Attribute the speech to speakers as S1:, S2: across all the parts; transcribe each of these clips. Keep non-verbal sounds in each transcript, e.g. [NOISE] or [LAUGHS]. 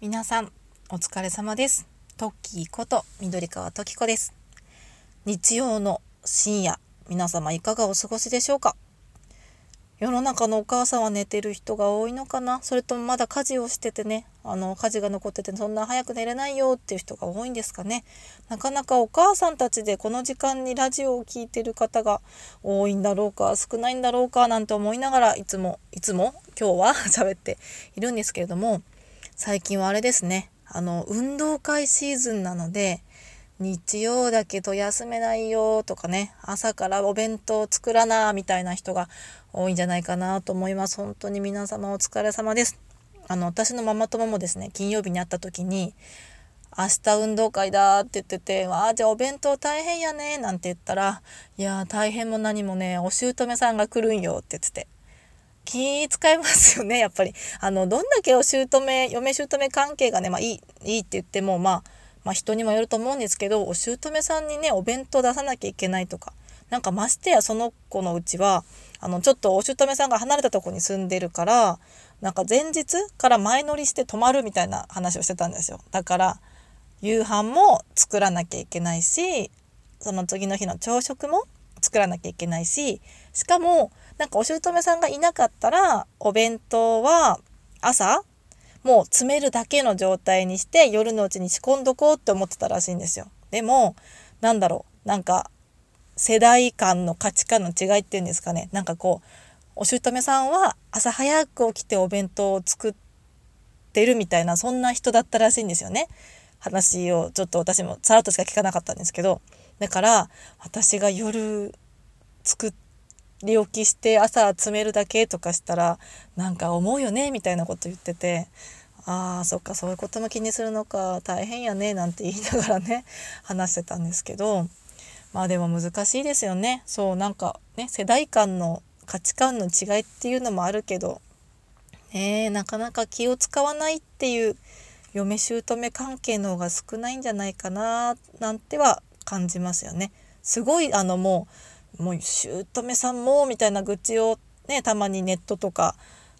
S1: 皆さんお疲れ様です。トッキーこと緑川時子です。日曜の深夜皆様いかがお過ごしでしょうか？世の中のお母さんは寝てる人が多いのかな？それともまだ家事をしててねあの家事が残っててそんな早く寝れないよっていう人が多いんですかね？なかなかお母さんたちでこの時間にラジオを聴いてる方が多いんだろうか少ないんだろうかなんて思いながらいつもいつも？今日は [LAUGHS] 喋っているんですけれども最近はあれですね。あの運動会シーズンなので日曜だけど休めないよとかね。朝からお弁当作らなみたいな人が多いんじゃないかなと思います。本当に皆様お疲れ様です。あの私のママ友もですね金曜日に会った時に明日運動会だって言ってて、ああ、じゃあお弁当大変やね、なんて言ったら、いや大変も何もね、お姑さんが来るんよって言って、気使いますよね、[LAUGHS] やっぱり。あの、どんだけお姑、嫁姑関係がね、まあいい、いいって言っても、まあ、まあ人にもよると思うんですけど、お姑さんにね、お弁当出さなきゃいけないとか、なんかましてやその子のうちは、あの、ちょっとお姑さんが離れたとこに住んでるから、なんか前日から前乗りして泊まるみたいな話をしてたんですよ。だから、夕飯も作らなきゃいけないし、その次の日の朝食も作らなきゃいけないし、しかも、なんかお姑さんがいなかったら、お弁当は朝、もう詰めるだけの状態にして夜のうちに仕込んどこうって思ってたらしいんですよ。でも、なんだろう、なんか世代間の価値観の違いっていうんですかね。なんかこう、お姑さんは朝早く起きてお弁当を作ってるみたいな、そんな人だったらしいんですよね。話をちょっと私もさらっとしか聞かなかったんですけど。だから、私が夜作ってり置きして朝詰めるだけとかしたらなんか思うよねみたいなこと言っててあーそっかそういうことも気にするのか大変やねなんて言いながらね [LAUGHS] 話してたんですけどまあでも難しいですよねそうなんかね世代間の価値観の違いっていうのもあるけどねなかなか気を使わないっていう嫁姑関係の方が少ないんじゃないかななんては感じますよね。すごいあのもうもう姑さんもみたいな愚痴をねたまにネットとか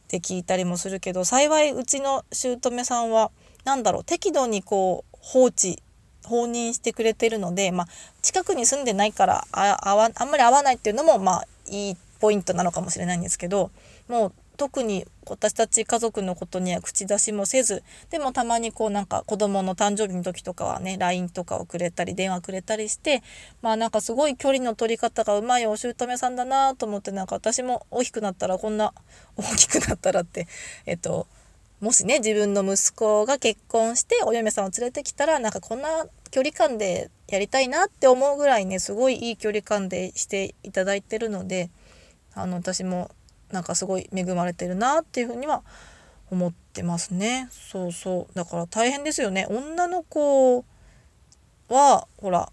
S1: で聞いたりもするけど幸いうちの姑さんは何だろう適度にこう放置放任してくれてるので、まあ、近くに住んでないからああわあんまり合わないっていうのもまあいいポイントなのかもしれないんですけどもう特に私たち家族のことには口出しもせずでもたまにこうなんか子供の誕生日の時とかはね LINE とかをくれたり電話くれたりしてまあなんかすごい距離の取り方がうまいお姑さんだなと思ってなんか私も大きくなったらこんな大きくなったらってえっともしね自分の息子が結婚してお嫁さんを連れてきたらなんかこんな距離感でやりたいなって思うぐらいねすごいいい距離感でしていただいてるのであの私もなんかすごい恵まれてるなっていうふうには思ってますね。そうそう。だから大変ですよね。女の子はほら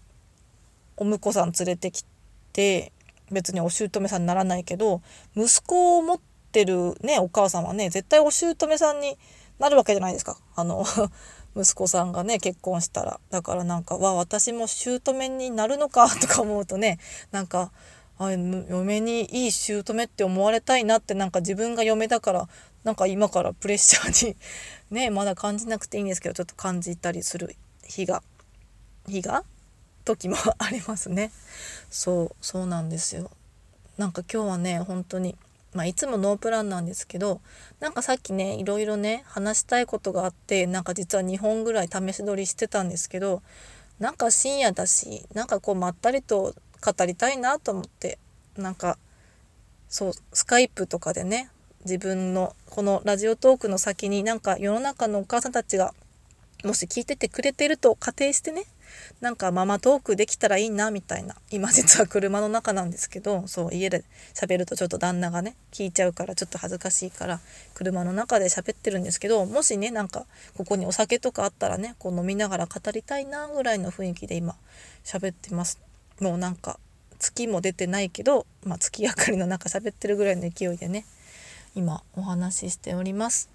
S1: お婿さん連れてきて別にお姑さんにならないけど息子を持ってるねお母さんはね絶対お姑さんになるわけじゃないですか。あの [LAUGHS] 息子さんがね結婚したら。だからなんかわ私も姑になるのかとか思うとねなんかあ嫁にいい姑って思われたいなってなんか自分が嫁だからなんか今からプレッシャーに [LAUGHS] ねまだ感じなくていいんですけどちょっと感じたりする日が日が？時もありますね。そうそうなんですよ。なんか今日はね本当にまあ、いつもノープランなんですけどなんかさっきねいろいろね話したいことがあってなんか実は2本ぐらい試し撮りしてたんですけどなんか深夜だしなんかこうまったりと語りたいなと思ってなんかそうスカイプとかでね自分のこのラジオトークの先になんか世の中のお母さんたちがもし聞いててくれてると仮定してねなんかママトークできたらいいなみたいな今実は車の中なんですけどそう家で喋るとちょっと旦那がね聞いちゃうからちょっと恥ずかしいから車の中で喋ってるんですけどもしねなんかここにお酒とかあったらねこう飲みながら語りたいなぐらいの雰囲気で今喋ってます。もうなんか月も出てないけど、まあ、月明かりの中喋ってるぐらいの勢いでね今お話ししております。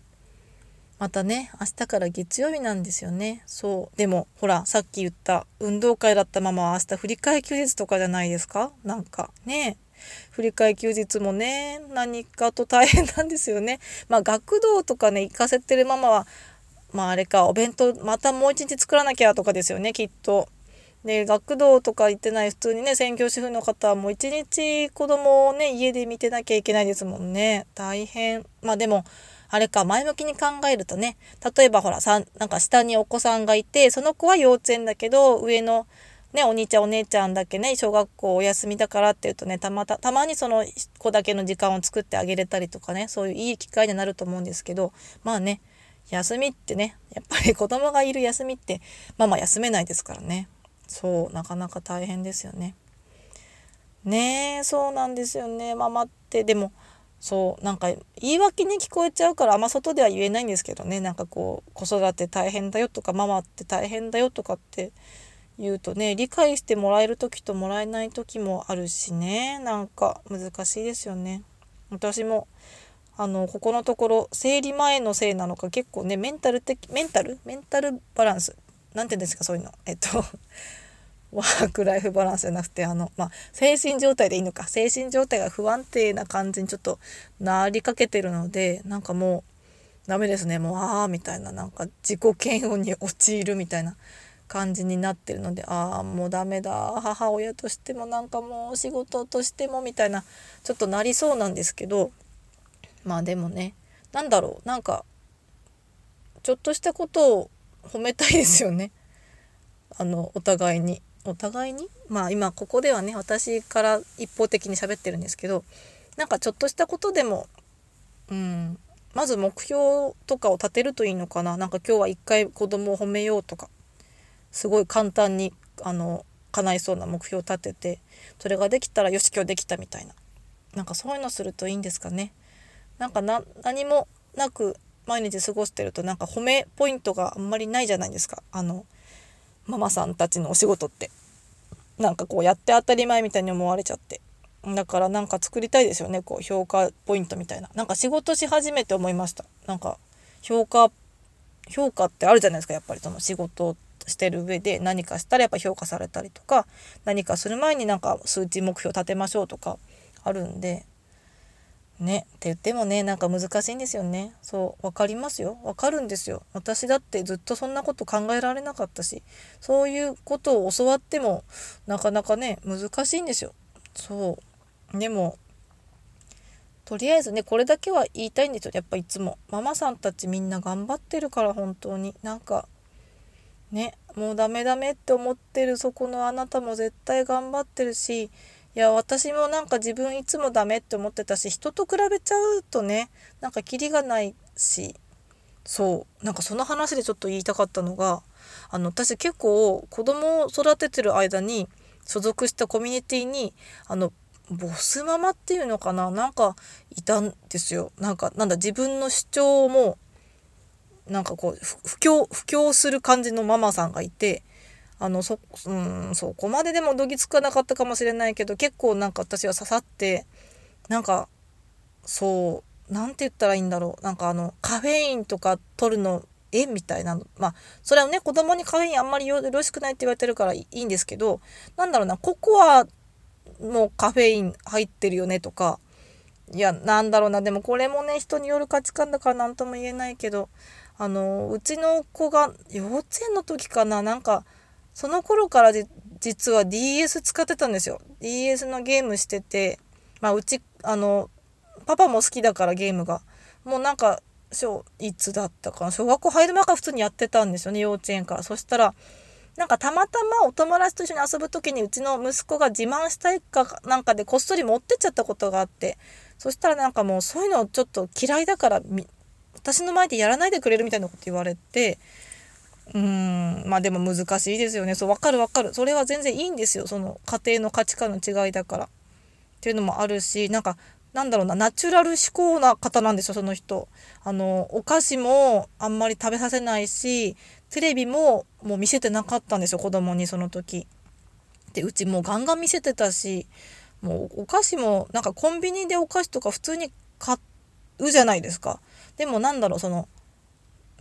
S1: またね明日から月曜日なんですよね。そう。でもほらさっき言った運動会だったまま明日振り替休日とかじゃないですか？なんかね。振り替休日もね何かと大変なんですよね。まあ学童とかね行かせてるママはまああれかお弁当またもう一日作らなきゃとかですよねきっと。で学童とか行ってない普通にね専業主婦の方はもう一日子供をね家で見てなきゃいけないですもんね。大変。まあでもあれか前向きに考えるとね例えばほらさなんか下にお子さんがいてその子は幼稚園だけど上のね、お兄ちゃんお姉ちゃんだけね小学校お休みだからっていうとねたまたたまにその子だけの時間を作ってあげれたりとかねそういういい機会になると思うんですけどまあね休みってねやっぱり子供がいる休みってママ休めないですからね。そうなかなか大変ですよね。ねえそうなんですよね。ママって。でもそうなんか言い訳に聞こえちゃうからあんま外では言えないんですけどね。なんかこう子育て大変だよとかママって大変だよとかって言うとね理解してもらえる時ともらえない時もあるしね。なんか難しいですよね。私もあのここのところ生理前のせいなのか結構ねメンタル的メンタル？メンタルバランス何て言うんですかそういうの。えっと [LAUGHS] ワークライフバランスじゃなくてあのまあ精神状態でいいのか。精神状態が不安定な感じにちょっとなりかけてるのでなんかもうダメですね。もうああみたいな。なんか自己嫌悪に陥るみたいな感じになってるのでああもうダメだ。母親としてもなんかもう仕事としてもみたいなちょっとなりそうなんですけど。まあでもね何だろう。なんかちょっとしたことを褒めたいですよね。あのお互いに。お互いに？まあ今ここではね私から一方的に喋ってるんですけどなんかちょっとしたことでもうんまず目標とかを立てるといいのかな。なんか今日は一回子供を褒めようとかすごい簡単にあの叶いそうな目標を立ててそれができたらよし今日できたみたいな。なんかそういうのするといいんですかね。なんか何もなく毎日過ごしてるとなんか褒めポイントがあんまりないじゃないですか。あのママさんたちのお仕事って。なんかこうやって当たり前みたいに思われちゃって。だからなんか作りたいですよね。こう評価ポイントみたいな。なんか仕事し始めて思いました。なんか評価評価ってあるじゃないですか。やっぱりその仕事してる上で。何かしたらやっぱ評価されたりとか。何かする前になんか数値目標立てましょうとかあるんで。ねって言ってもねなんか難しいんですよね。そう分かりますよ。分かるんですよ。私だってずっとそんなこと考えられなかったしそういうことを教わってもなかなかね難しいんですよ。そう。でもとりあえずねこれだけは言いたいんですよ。やっぱいつも。ママさんたちみんな頑張ってるから本当に。なんかねもうダメダメって思ってるそこのあなたも絶対頑張ってるしいや私もなんか自分いつもダメって思ってたし人と比べちゃうとねなんかキリがないしそうなんかその話でちょっと言いたかったのがあの私結構子供を育ててる間に所属したコミュニティにあのボスママっていうのかななんかいたんですよ。なんかなんだ自分の主張もなんかこう布教布教する感じのママさんがいてあのそ,、うん、そこまででもどぎつかなかったかもしれないけど結構なんか私は刺さってなんかそう何て言ったらいいんだろう。なんかあのカフェインとか取るのえ？みたいなまあそれはね子供にカフェインあんまりよろしくないって言われてるからいいんですけどなんだろうなココアもカフェイン入ってるよねとかいやなんだろうな。でもこれもね人による価値観だから何とも言えないけどあのうちの子が幼稚園の時かな。なんかその頃から実は DS 使ってたんですよ。DS のゲームしててまあうちあのパパも好きだからゲームが。もうなんか小いつだったかな。小学校入る前から普通にやってたんですよね幼稚園から。そしたらなんかたまたまお友達と一緒に遊ぶ時にうちの息子が自慢したいかなんかでこっそり持ってっちゃったことがあってそしたらなんかもうそういうのちょっと嫌いだから私の前でやらないでくれるみたいなこと言われてうん。まあでも難しいですよね。そう分かる分かる。それは全然いいんですよ。その家庭の価値観の違いだから。っていうのもあるしなんかなんだろうな。ナチュラル思考な方なんですよその人。あのお菓子もあんまり食べさせないしテレビももう見せてなかったんですよ子供にその時。でうちもうガンガン見せてたしもうお菓子もなんかコンビニでお菓子とか普通に買うじゃないですか。でもなんだろうその、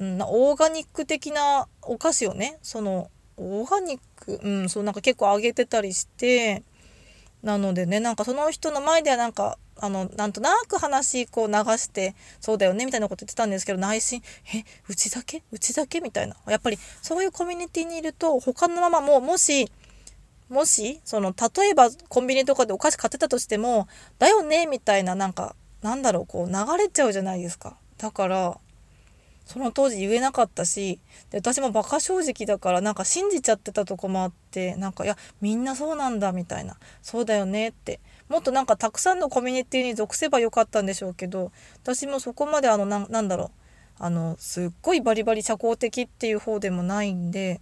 S1: うん、オーガニック的なお菓子をねそのオーガニックうんそうなんか結構あげてたりしてなのでねなんかその人の前ではなんかあのなんとなく話こう流してそうだよねみたいなこと言ってたんですけど内心えうちだけ？うちだけ？みたいな。やっぱりそういうコミュニティにいると他のママももしもしその例えばコンビニとかでお菓子買ってたとしてもだよねみたいななんかなんだろうこう流れちゃうじゃないですか。だからその当時言えなかったしで私もバカ正直だからなんか信じちゃってたとこもあってなんかいやみんなそうなんだみたいな。そうだよねって。もっとなんかたくさんのコミュニティに属せばよかったんでしょうけど私もそこまであのななんだろう。あのすっごいバリバリ社交的っていう方でもないんで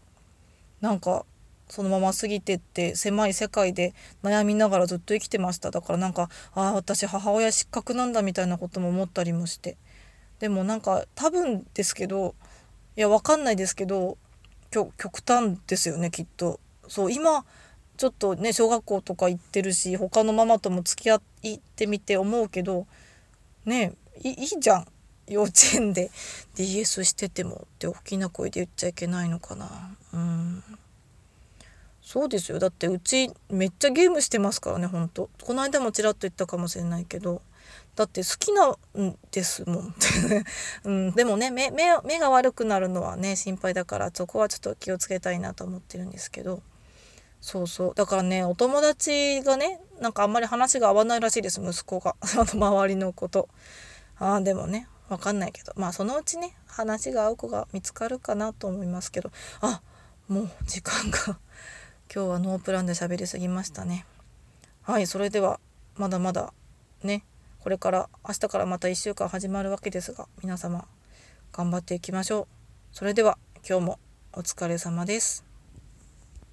S1: なんかそのまま過ぎてって狭い世界で悩みながらずっと生きてました。だからなんかああ私母親失格なんだみたいなことも思ったりもして。でもなんか多分ですけどいやわかんないですけど極端ですよねきっと。そう今ちょっとね小学校とか行ってるし他のママとも付き合ってみて思うけどねいいじゃん。幼稚園で。DS しててもって大きな声で言っちゃいけないのかな。うん。そうですよ。だってうちめっちゃゲームしてますからねほんと。この間もちらっと言ったかもしれないけど。だって好きなんですもん、[LAUGHS] うん、でもね目目が悪くなるのはね心配だからそこはちょっと気をつけたいなと思ってるんですけど。そうそう。だからねお友達がねなんかあんまり話が合わないらしいです息子が。[LAUGHS] あの周りのこと。ああでもねわかんないけど。まあそのうちね話が合う子が見つかるかなと思いますけど。あもう時間が。[LAUGHS] 今日はノープランで喋りすぎましたね。はいそれではまだまだねこれから明日からまた1週間始まるわけですが皆様頑張っていきましょう。それでは今日もお疲れ様です。